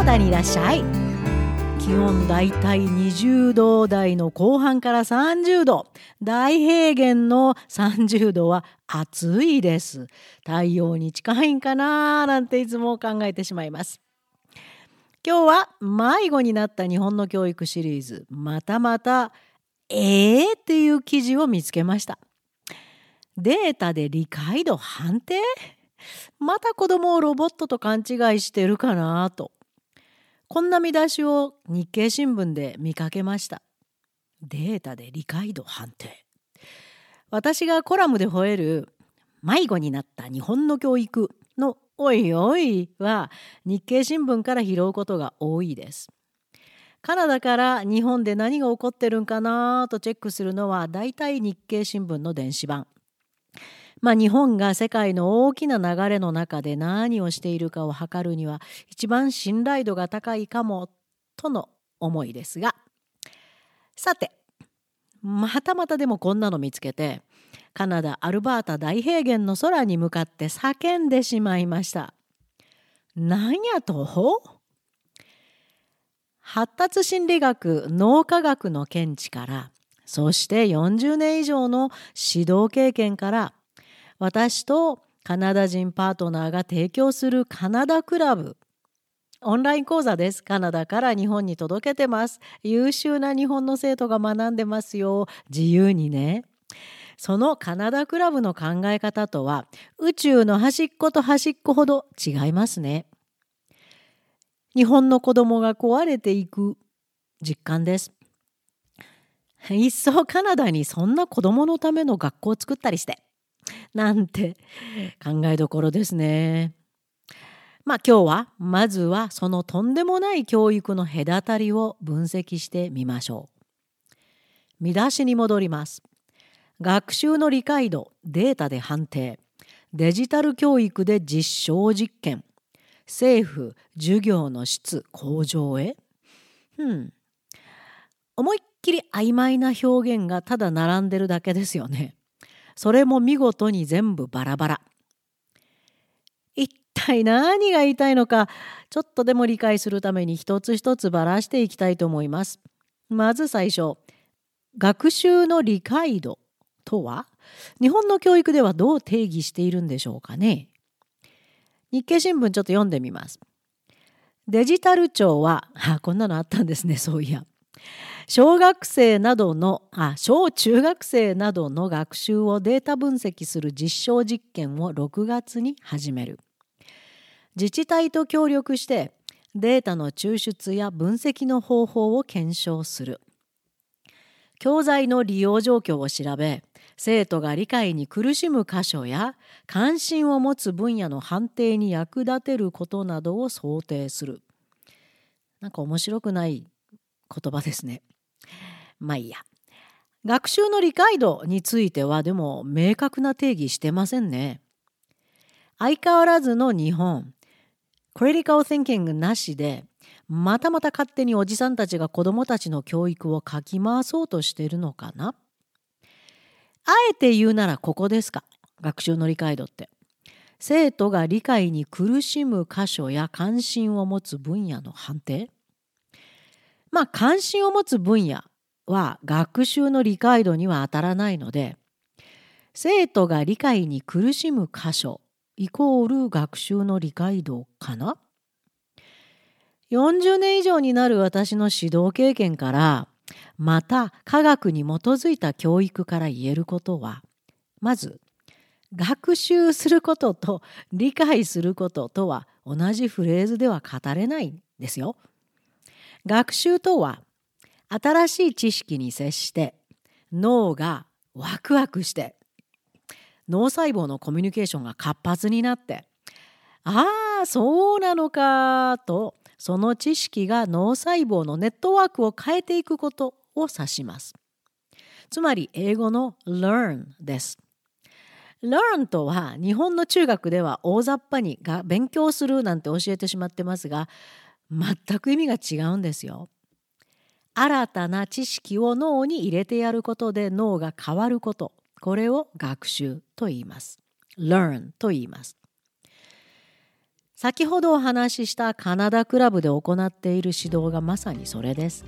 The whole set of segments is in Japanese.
ナダにいらっしゃい。気温だいたい20度台の後半から30度。大平原の30度は暑いです。太陽に近いんかななんていつも考えてしまいます。今日は迷子になった日本の教育シリーズ。またまたえーっていう記事を見つけました。データで理解度判定？また子供をロボットと勘違いしてるかなと。こんな見出しを日経新聞で見かけました。データで理解度判定。私がコラムで吠える迷子になった日本の教育のおいおいは日経新聞から拾うことが多いです。カナダから日本で何が起こってるんかなとチェックするのはだいたい日経新聞の電子版。まあ、日本が世界の大きな流れの中で何をしているかを測るには一番信頼度が高いかもとの思いですがさてまたまたでもこんなの見つけてカナダアルバータ大平原の空に向かって叫んでしまいました。なんやと？発達心理学脳科学の見地からそして40年以上の指導経験から私とカナダ人パートナーが提供するカナダクラブオンライン講座です。カナダから日本に届けてます。優秀な日本の生徒が学んでますよ。自由にね。そのカナダクラブの考え方とは宇宙の端っこと端っこほど違いますね。日本の子供が壊れていく実感です。いっそカナダにそんな子供のための学校を作ったりして。なんて考えどころですね。まあ今日はまずはそのとんでもない教育の隔たりを分析してみましょう。見出しに戻ります。学習の理解度データで判定デジタル教育で実証実験政府授業の質向上へうん思いっきり曖昧な表現がただ並んでるだけですよね。それも見事に全部バラバラ。一体何が言いたいのかちょっとでも理解するために一つ一つばらしていきたいと思います。まず最初学習の理解度とは？日本の教育ではどう定義しているんでしょうかね？日経新聞ちょっと読んでみます。デジタル庁はあこんなのあったんですねそういや小学生などのあ小中学生などの学習をデータ分析する実証実験を6月に始める。自治体と協力してデータの抽出や分析の方法を検証する。教材の利用状況を調べ生徒が理解に苦しむ箇所や関心を持つ分野の判定に役立てることなどを想定する。なんか面白くない言葉ですね。まあいいや。学習の理解度についてはでも明確な定義してませんね。相変わらずの日本、クリティカル・ティンキングなしで、またまた勝手におじさんたちが子供たちの教育をかき回そうとしているのかなあえて言うならここですか学習の理解度って。生徒が理解に苦しむ箇所や関心を持つ分野の判定まあ関心を持つ分野は学習の理解度には当たらないので生徒が理解に苦しむ箇所イコール学習の理解度かな？40年以上になる私の指導経験からまた科学に基づいた教育から言えることはまず学習することと理解することとは同じフレーズでは語れないんですよ。学習とは新しい知識に接して脳がワクワクして脳細胞のコミュニケーションが活発になってああそうなのかとその知識が脳細胞のネットワークを変えていくことを指します。つまり英語の learn です。learn とは日本の中学では大雑把に勉強するなんて教えてしまってますが全く意味が違うんですよ。新たな知識を脳に入れてやることで脳が変わることこれを学習と言います。learn と言います。先ほどお話ししたカナダクラブで行っている指導がまさにそれです。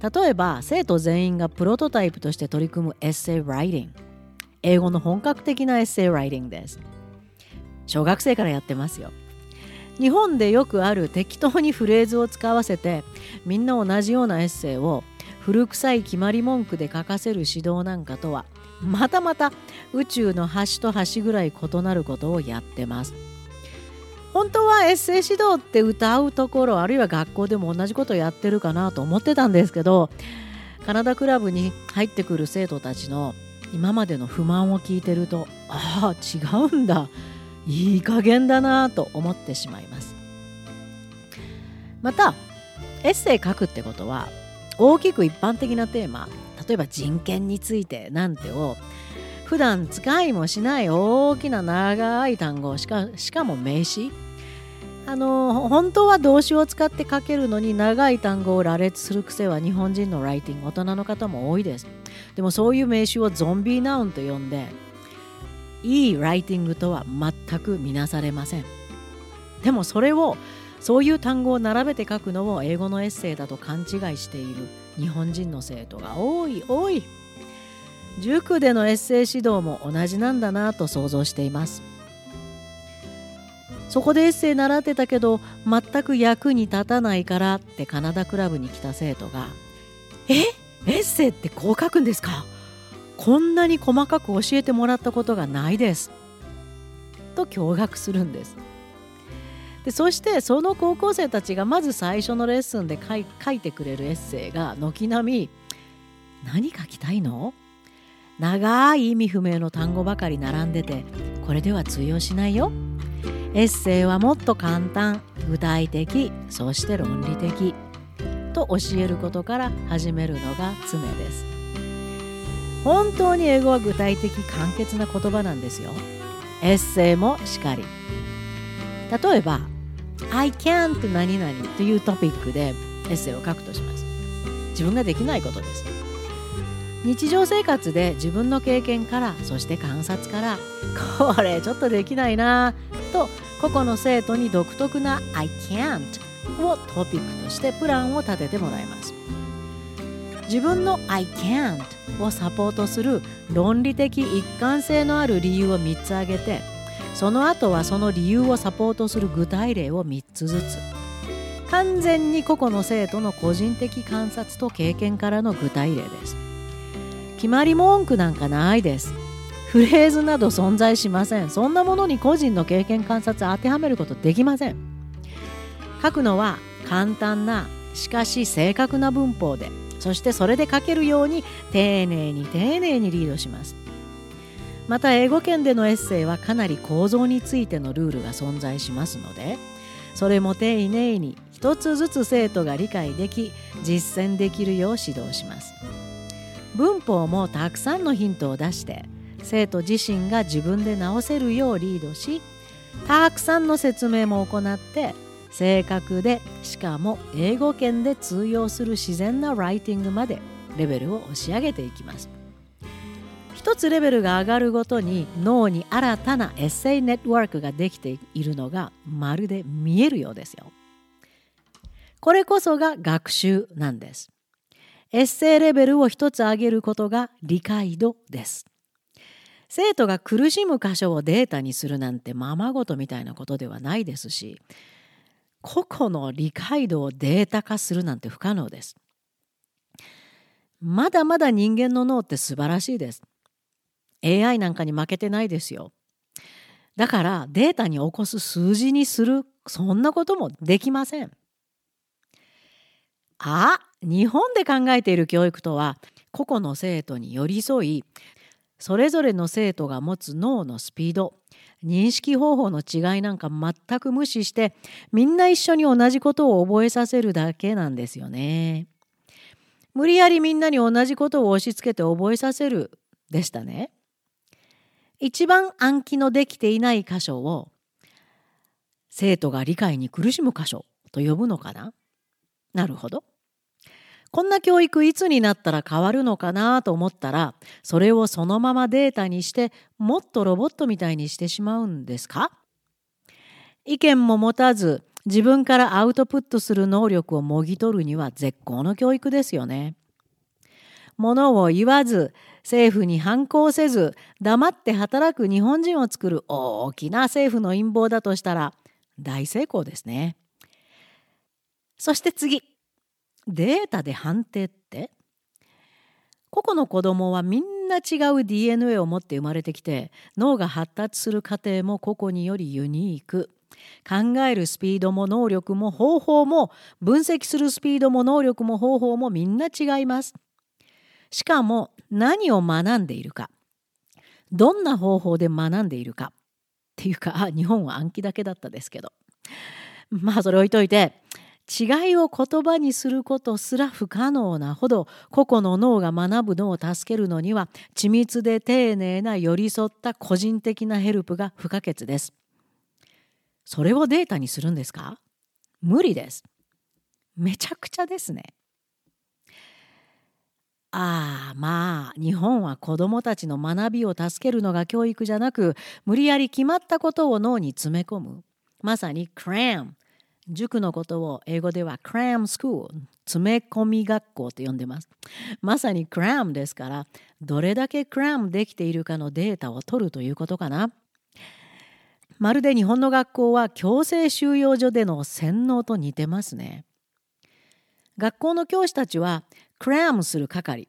例えば生徒全員がプロトタイプとして取り組むエッセイライティング英語の本格的なエッセイライティングです小学生からやってますよ日本でよくある適当にフレーズを使わせてみんな同じようなエッセイを古臭い決まり文句で書かせる指導なんかとはまたまた宇宙の端と端ぐらい異なることをやってます。本当はエッセイ指導って歌うところあるいは学校でも同じことやってるかなと思ってたんですけどカナダクラブに入ってくる生徒たちの今までの不満を聞いてるとああ違うんだ。いい加減だなと思ってしまいます。またエッセイ書くってことは大きく一般的なテーマ例えば人権についてなんてを普段使いもしない大きな長い単語しかしかも名詞。あの本当は動詞を使って書けるのに長い単語を羅列する癖は日本人のライティング大人の方も多いです。でもそういう名詞をゾンビーナウンと呼んでいいライティングとは全く見なされません。でもそれをそういう単語を並べて書くのを英語のエッセイだと勘違いしている日本人の生徒が多い。多い。塾でのエッセイ指導も同じなんだなと想像しています。そこでエッセイ習ってたけど全く役に立たないからってカナダクラブに来た生徒が「え？エッセイってこう書くんですか？こんなに細かく教えてもらったことがないです」と驚愕するんです。でそしてその高校生たちがまず最初のレッスンで書いてくれるエッセイが軒並み「何書きたいの長い意味不明の単語ばかり並んでてこれでは通用しないよ。エッセイはもっと簡単具体的そして論理的と教えることから始めるのが常です。本当に英語は具体的簡潔な言葉なんですよ。エッセイもしかり。例えば「I can't 何々」というトピックでエッセイを書くとします。自分ができないことです。日常生活で自分の経験からそして観察からこれちょっとできないなと個々の生徒に独特な I can't をトピックとしてプランを立ててもらいます自分の I can't をサポートする論理的一貫性のある理由を3つ挙げてその後はその理由をサポートする具体例を3つずつ。完全に個々の生徒の個人的観察と経験からの具体例です。決まり文句なんかないです。フレーズなど存在しません。そんなものに個人の経験観察当てはめることできません。書くのは簡単なしかし正確な文法で。そしてそれで書けるように丁寧に丁寧にリードしますまた英語圏でのエッセイはかなり構造についてのルールが存在しますのでそれも丁寧に一つずつ生徒が理解でき実践できるよう指導します。文法もたくさんのヒントを出して生徒自身が自分で直せるようリードしたくさんの説明も行って正確でしかも英語圏で通用する自然なライティングまでレベルを押し上げていきます。一つレベルが上がるごとに脳に新たなエッセイネットワークができているのがまるで見えるようですよ。これこそが学習なんです。エッセイレベルを一つ上げることが理解度です。生徒が苦しむ箇所をデータにするなんてままごとみたいなことではないですし個々の理解度をデータ化するなんて不可能です。まだまだ人間の脳って素晴らしいです。AI なんかに負けてないですよ。だからデータに起こす数字にするそんなこともできません。あ日本で考えている教育とは個々の生徒に寄り添いそれぞれの生徒が持つ脳のスピード認識方法の違いなんか全く無視してみんな一緒に同じことを覚えさせるだけなんですよね。無理やりみんなに同じことを押し付けて覚えさせるでしたね。一番暗記のできていない箇所を生徒が理解に苦しむ箇所と呼ぶのかな？なるほど。こんな教育いつになったら変わるのかなと思ったらそれをそのままデータにしてもっとロボットみたいにしてしまうんですか？意見も持たず自分からアウトプットする能力をもぎ取るには絶好の教育ですよね。ものを言わず政府に反抗せず黙って働く日本人を作る大きな政府の陰謀だとしたら大成功ですね。そして次データで判定って？個々の子供はみんな違う DNA を持って生まれてきて脳が発達する過程も個々によりユニーク。考えるスピードも能力も方法も分析するスピードも能力も方法もみんな違います。しかも何を学んでいるか。どんな方法で学んでいるかっていうか日本は暗記だけだったですけど。まあそれ置いといて違いを言葉にすることすら不可能なほど個々の脳が学ぶのを助けるのには緻密で丁寧な寄り添った個人的なヘルプが不可欠です。それをデータにするんですか？無理です。めちゃくちゃですね。ああまあ日本は子どもたちの学びを助けるのが教育じゃなく無理やり決まったことを脳に詰め込むまさにクラム塾のことを英語ではクラムスクール詰め込み学校と呼んでます。まさにクラムですからどれだけクラムできているかのデータを取るということかな。まるで日本の学校は強制収容所での洗脳と似てますね。学校の教師たちはクラムする係。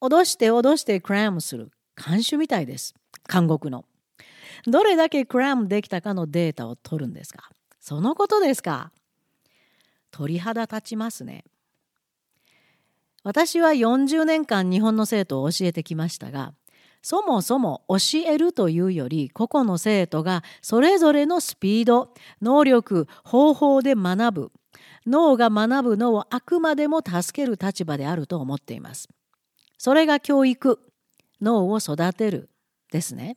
脅して脅してクラムする。監修みたいです。監獄の。どれだけクラムできたかのデータを取るんですか。そのことですか？鳥肌立ちますね私は40年間日本の生徒を教えてきましたがそもそも教えるというより個々の生徒がそれぞれのスピード能力方法で学ぶ脳が学ぶのをあくまでも助ける立場であると思っています。それが教育、脳を育てるですね。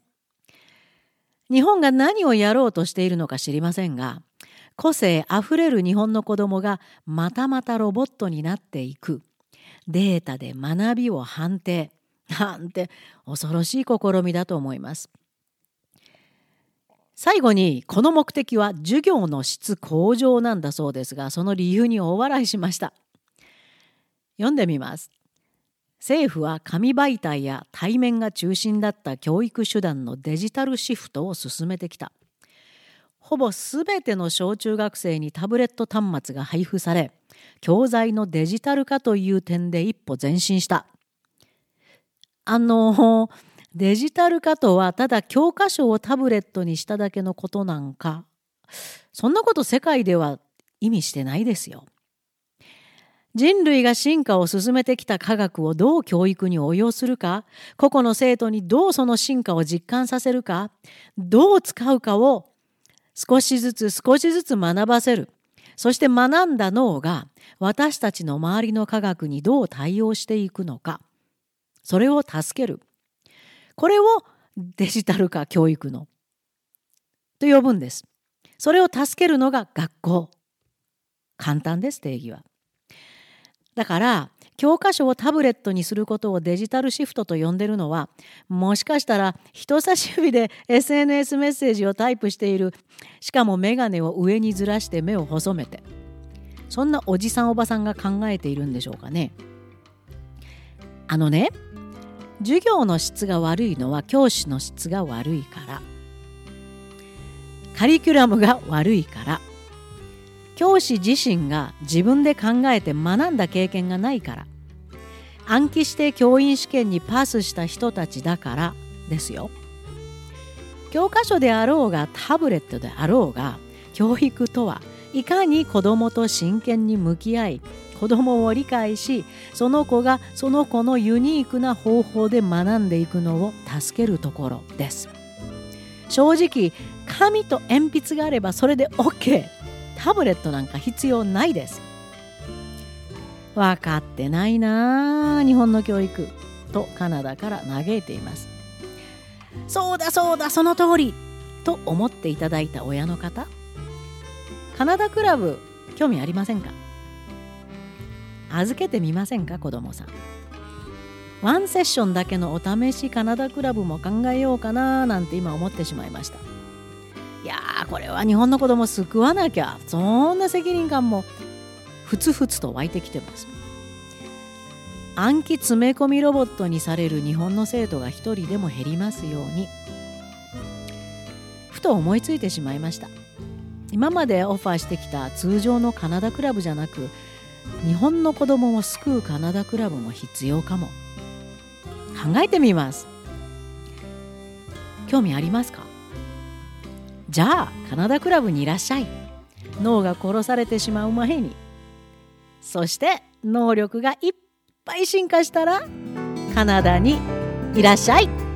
日本が何をやろうとしているのか知りませんが、個性あふれる日本の子供がまたまたロボットになっていく。データで学びを判定。なんて恐ろしい試みだと思います。最後にこの目的は授業の質向上なんだそうですがその理由に大笑いしました読んでみます政府は紙媒体や対面が中心だった教育手段のデジタルシフトを進めてきたほぼすべての小中学生にタブレット端末が配布され教材のデジタル化という点で一歩前進したあのデジタル化とはただ教科書をタブレットにしただけのことなんかそんなこと世界では意味してないですよ。人類が進化を進めてきた科学をどう教育に応用するか個々の生徒にどうその進化を実感させるかどう使うかを少しずつ少しずつ学ばせるそして学んだ脳が私たちの周りの科学にどう対応していくのかそれを助けるこれをデジタル化教育のと呼ぶんです。それを助けるのが学校。簡単です定義は。だから教科書をタブレットにすることをデジタルシフトと呼んでるのはもしかしたら人差し指で SNS メッセージをタイプしているしかも眼鏡を上にずらして目を細めて。そんなおじさんおばさんが考えているんでしょうかね。あのね授業の質が悪いのは教師の質が悪いから。カリキュラムが悪いから。教師自身が自分で考えて学んだ経験がないから。暗記して教員試験にパスした人たちだからですよ。教科書であろうがタブレットであろうが教育とはいかに子どもと真剣に向き合い子供を理解しその子がその子のユニークな方法で学んでいくのを助けるところです。正直紙と鉛筆があればそれで OK タブレットなんか必要ないです。分かってないな日本の教育。とカナダから嘆いています。そうだそうだその通り。と思っていただいた親の方。カナダクラブ興味ありませんか？預けてみませんか子供さん。ワンセッションだけのお試しカナダクラブも考えようかななんて今思ってしまいました。いやーこれは日本の子供救わなきゃ。そんな責任感も。ふつふつと湧いてきてます。暗記詰め込みロボットにされる日本の生徒が一人でも減りますように。ふと思いついてしまいました。今までオファーしてきた通常のカナダクラブじゃなく日本の子供を救うカナダクラブも必要かも。考えてみます。興味ありますか？じゃあカナダクラブにいらっしゃい。脳が殺されてしまう前に。そして能力がいっぱい進化したらカナダにいらっしゃい。